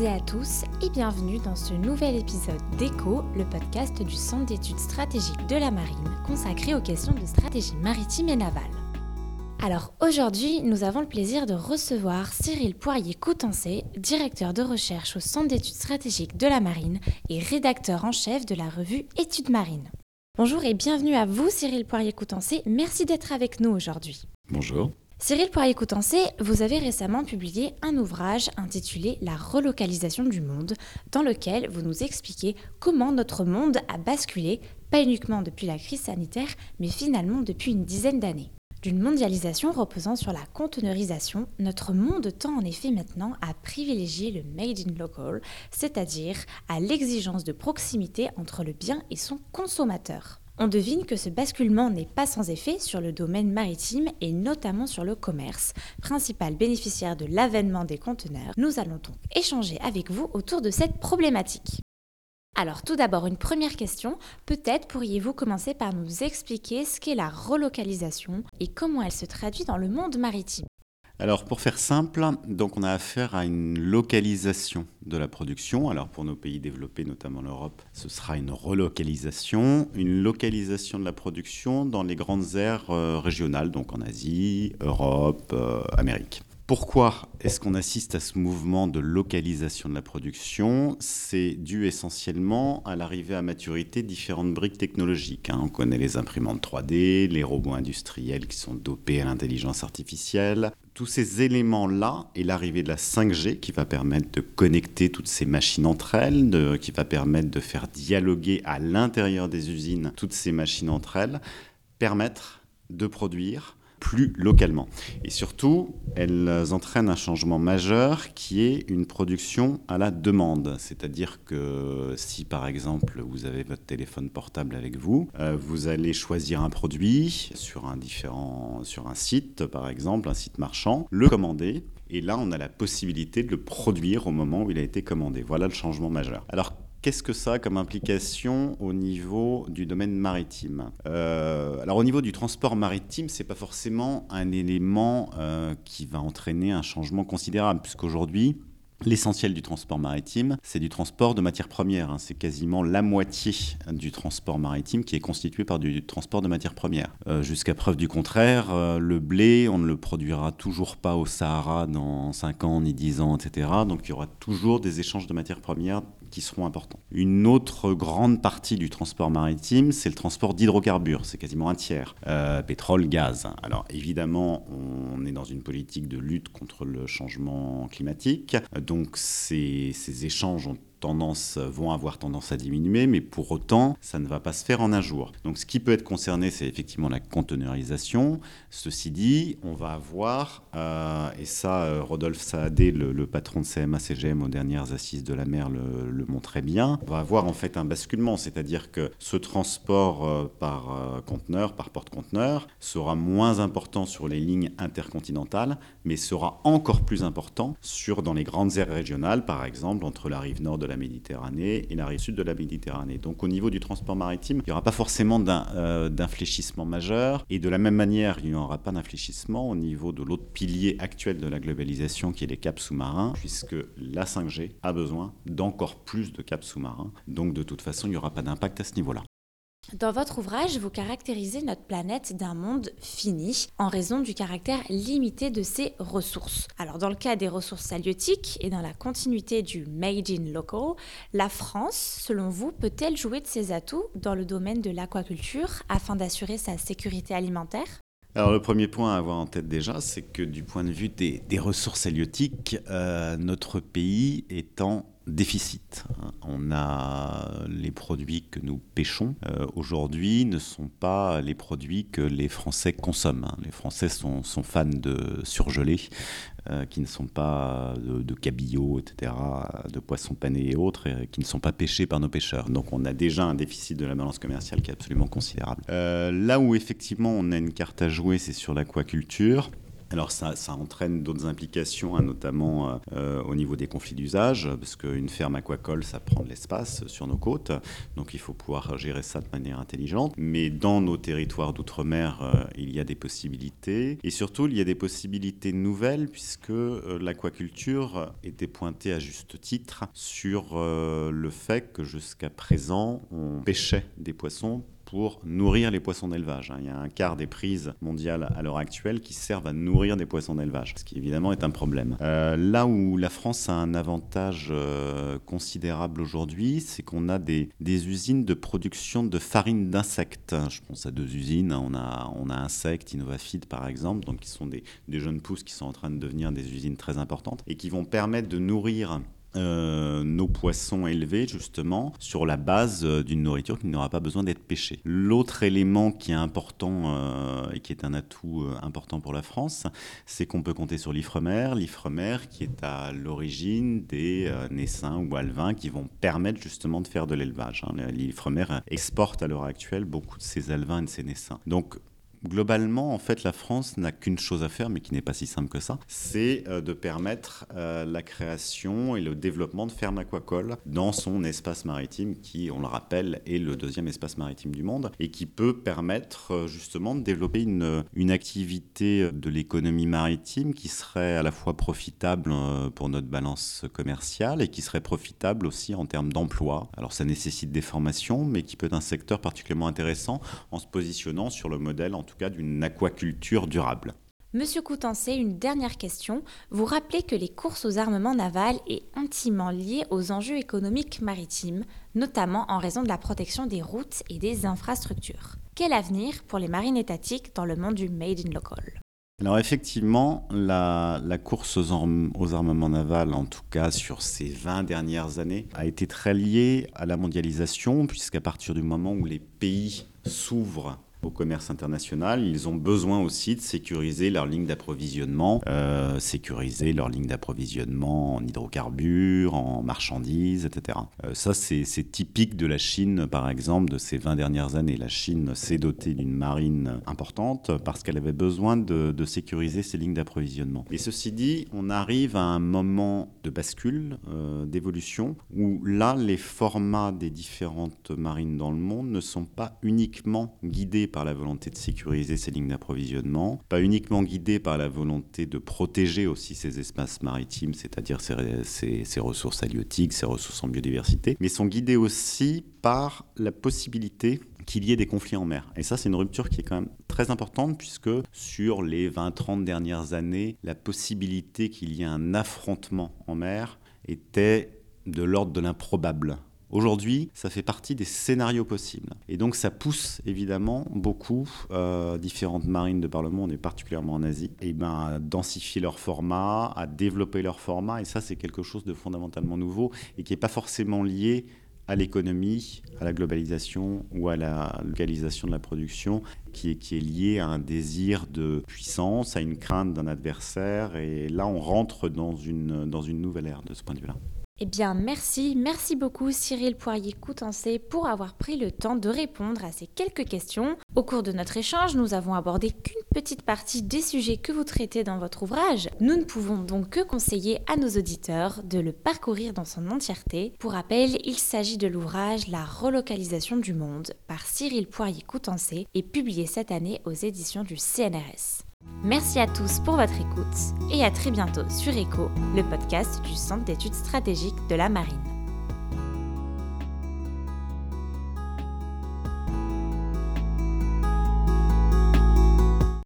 et à tous et bienvenue dans ce nouvel épisode d'ECHO, le podcast du Centre d'études stratégiques de la marine consacré aux questions de stratégie maritime et navale. Alors aujourd'hui, nous avons le plaisir de recevoir Cyril Poirier-Coutancé, directeur de recherche au Centre d'études stratégiques de la marine et rédacteur en chef de la revue Études marines. Bonjour et bienvenue à vous Cyril Poirier-Coutancé, merci d'être avec nous aujourd'hui. Bonjour. Cyril Poirier-Coutancé, vous avez récemment publié un ouvrage intitulé La relocalisation du monde, dans lequel vous nous expliquez comment notre monde a basculé, pas uniquement depuis la crise sanitaire, mais finalement depuis une dizaine d'années. D'une mondialisation reposant sur la conteneurisation, notre monde tend en effet maintenant à privilégier le made in local, c'est-à-dire à l'exigence de proximité entre le bien et son consommateur. On devine que ce basculement n'est pas sans effet sur le domaine maritime et notamment sur le commerce, principal bénéficiaire de l'avènement des conteneurs. Nous allons donc échanger avec vous autour de cette problématique. Alors tout d'abord, une première question. Peut-être pourriez-vous commencer par nous expliquer ce qu'est la relocalisation et comment elle se traduit dans le monde maritime? Alors pour faire simple, donc on a affaire à une localisation de la production. Alors pour nos pays développés, notamment l'Europe, ce sera une relocalisation, une localisation de la production dans les grandes aires euh, régionales, donc en Asie, Europe, euh, Amérique. Pourquoi est-ce qu'on assiste à ce mouvement de localisation de la production? C'est dû essentiellement à l'arrivée à maturité de différentes briques technologiques. Hein. On connaît les imprimantes 3D, les robots industriels qui sont dopés à l'intelligence artificielle. Tous ces éléments-là et l'arrivée de la 5G qui va permettre de connecter toutes ces machines entre elles, qui va permettre de faire dialoguer à l'intérieur des usines toutes ces machines entre elles, permettent de produire plus localement. Et surtout, elles entraînent un changement majeur qui est une production à la demande. C'est-à-dire que si par exemple vous avez votre téléphone portable avec vous, euh, vous allez choisir un produit sur un, différent, sur un site, par exemple, un site marchand, le commander. Et là, on a la possibilité de le produire au moment où il a été commandé. Voilà le changement majeur. Alors, Qu'est-ce que ça a comme implication au niveau du domaine maritime? Euh, Alors au niveau du transport maritime, c'est pas forcément un élément euh, qui va entraîner un changement considérable, puisqu'aujourd'hui, L'essentiel du transport maritime, c'est du transport de matières premières. Hein. C'est quasiment la moitié du transport maritime qui est constitué par du transport de matières premières. Euh, jusqu'à preuve du contraire, le blé, on ne le produira toujours pas au Sahara dans 5 ans, ni 10 ans, etc. Donc il y aura toujours des échanges de matières premières qui seront importants. Une autre grande partie du transport maritime, c'est le transport d'hydrocarbures, c'est quasiment un tiers. Euh, pétrole, gaz. Alors évidemment, on est dans une politique de lutte contre le changement climatique, donc ces, ces échanges ont tendance, vont avoir tendance à diminuer, mais pour autant, ça ne va pas se faire en un jour. Donc ce qui peut être concerné, c'est effectivement la conteneurisation. Ceci dit, on va avoir, euh, et ça, euh, Rodolphe Saadé, le, patron de CMA-CGM aux dernières assises de la mer, le, le, montrait bien, on va avoir en fait un basculement, c'est-à-dire que ce transport euh, par conteneur, par porte-conteneur, sera moins important sur les lignes intercontinentales, mais sera encore plus important sur, dans les grandes aires régionales, par exemple, entre la rive nord de la Méditerranée et la rive sud de la Méditerranée. Donc au niveau du transport maritime, il n'y aura pas forcément euh, d'infléchissement majeur. Et de la même manière, il n'y aura pas d'infléchissement au niveau de l'autre pilier actuel de la globalisation qui est les caps sous-marins, puisque la 5G a besoin d'encore plus de caps sous-marins. Donc de toute façon, il n'y aura pas d'impact à ce niveau-là. Dans votre ouvrage, vous caractérisez notre planète d'un monde fini en raison du caractère limité de ses ressources. Alors dans le cas des ressources halieutiques et dans la continuité du Made in Local, la France, selon vous, peut-elle jouer de ses atouts dans le domaine de l'aquaculture afin d'assurer sa sécurité alimentaire? Alors le premier point à avoir en tête déjà, c'est que du point de vue des, ressources halieutiques, euh, notre pays étant déficit. On a les produits que nous pêchons euh, aujourd'hui ne sont pas les produits que les Français consomment. Les Français sont, fans de surgelés, euh, qui ne sont pas de, cabillaud, etc., de poissons panés et autres, qui ne sont pas pêchés par nos pêcheurs. Donc on a déjà un déficit de la balance commerciale qui est absolument considérable. Euh, là où effectivement on a une carte à jouer, c'est sur l'aquaculture. Alors ça, entraîne d'autres implications, hein, notamment euh, au niveau des conflits d'usage, parce qu'une ferme aquacole, ça prend de l'espace sur nos côtes, donc il faut pouvoir gérer ça de manière intelligente. Mais dans nos territoires d'outre-mer, euh, il y a des possibilités, et surtout il y a des possibilités nouvelles, puisque euh, l'aquaculture était pointée à juste titre sur le fait que jusqu'à présent, on pêchait des poissons pour nourrir les poissons d'élevage. Hein. Il y a un quart des prises mondiales à l'heure actuelle qui servent à nourrir des poissons d'élevage, ce qui évidemment est un problème. Euh, là où la France a un avantage euh, considérable aujourd'hui, c'est qu'on a des, usines de production de farine d'insectes. Je pense à deux usines. On a, on a Insect, Innovafeed par exemple, donc qui sont des jeunes pousses qui sont en train de devenir des usines très importantes et qui vont permettre de nourrir euh, nos poissons élevés justement sur la base euh, d'une nourriture qui n'aura pas besoin d'être pêchée. L'autre élément qui est important euh, et qui est un atout important pour la France, c'est qu'on peut compter sur l'Ifremer, l'Ifremer qui est à l'origine des naissins ou alevins qui vont permettre justement de faire de l'élevage. Hein. L'Ifremer exporte à l'heure actuelle beaucoup de ses alevins et de ses naissins. Donc Globalement, en fait, la France n'a qu'une chose à faire, mais qui n'est pas si simple que ça, c'est euh, de permettre euh, la création et le développement de fermes aquacoles dans son espace maritime, qui, on le rappelle, est le deuxième espace maritime du monde, et qui peut permettre euh, justement de développer une, une activité de l'économie maritime qui serait à la fois profitable pour notre balance commerciale et qui serait profitable aussi en termes d'emploi. Alors ça nécessite des formations, mais qui peut être un secteur particulièrement intéressant en se positionnant sur le modèle en tout cas d'une aquaculture durable. Monsieur Coutancé, une dernière question. Vous rappelez que les courses aux armements navals est intimement liées aux enjeux économiques maritimes, notamment en raison de la protection des routes et des infrastructures. Quel avenir pour les marines étatiques dans le monde du Made in Local? Alors effectivement, la, course aux, aux, armements navals, en tout cas sur ces 20 dernières années, a été très liée à la mondialisation, puisqu'à partir du moment où les pays s'ouvrent au commerce international, ils ont besoin aussi de sécuriser leur ligne d'approvisionnement, euh, sécuriser leur ligne d'approvisionnement en hydrocarbures, en marchandises, etc. Euh, ça, c'est typique de la Chine, par exemple, de ces 20 dernières années. La Chine s'est dotée d'une marine importante parce qu'elle avait besoin de, sécuriser ses lignes d'approvisionnement. Et ceci dit, on arrive à un moment de bascule, euh, d'évolution, où là, les formats des différentes marines dans le monde ne sont pas uniquement guidés la volonté de sécuriser ces lignes d'approvisionnement, pas uniquement guidés par la volonté de protéger aussi ces espaces maritimes, c'est-à-dire ces, ressources halieutiques, ces ressources en biodiversité, mais sont guidés aussi par la possibilité qu'il y ait des conflits en mer. Et ça, c'est une rupture qui est quand même très importante puisque sur les 20-30 dernières années, la possibilité qu'il y ait un affrontement en mer était de l'ordre de l'improbable. Aujourd'hui, ça fait partie des scénarios possibles. Et donc ça pousse évidemment beaucoup euh, différentes marines de par le monde, et particulièrement en Asie, et ben, à densifier leur format, à développer leur format. Et ça, c'est quelque chose de fondamentalement nouveau et qui n'est pas forcément lié à l'économie, à la globalisation ou à la localisation de la production, qui est, qui est lié à un désir de puissance, à une crainte d'un adversaire. Et là, on rentre dans une, dans une nouvelle ère de ce point de vue-là. Eh bien, merci, merci beaucoup Cyril Poirier-Coutancé pour avoir pris le temps de répondre à ces quelques questions. Au cours de notre échange, nous avons abordé qu'une petite partie des sujets que vous traitez dans votre ouvrage. Nous ne pouvons donc que conseiller à nos auditeurs de le parcourir dans son entièreté. Pour rappel, il s'agit de l'ouvrage La relocalisation du monde par Cyril Poirier-Coutancé et publié cette année aux éditions du CNRS. Merci à tous pour votre écoute et à très bientôt sur ECHO, le podcast du Centre d'études stratégiques de la marine.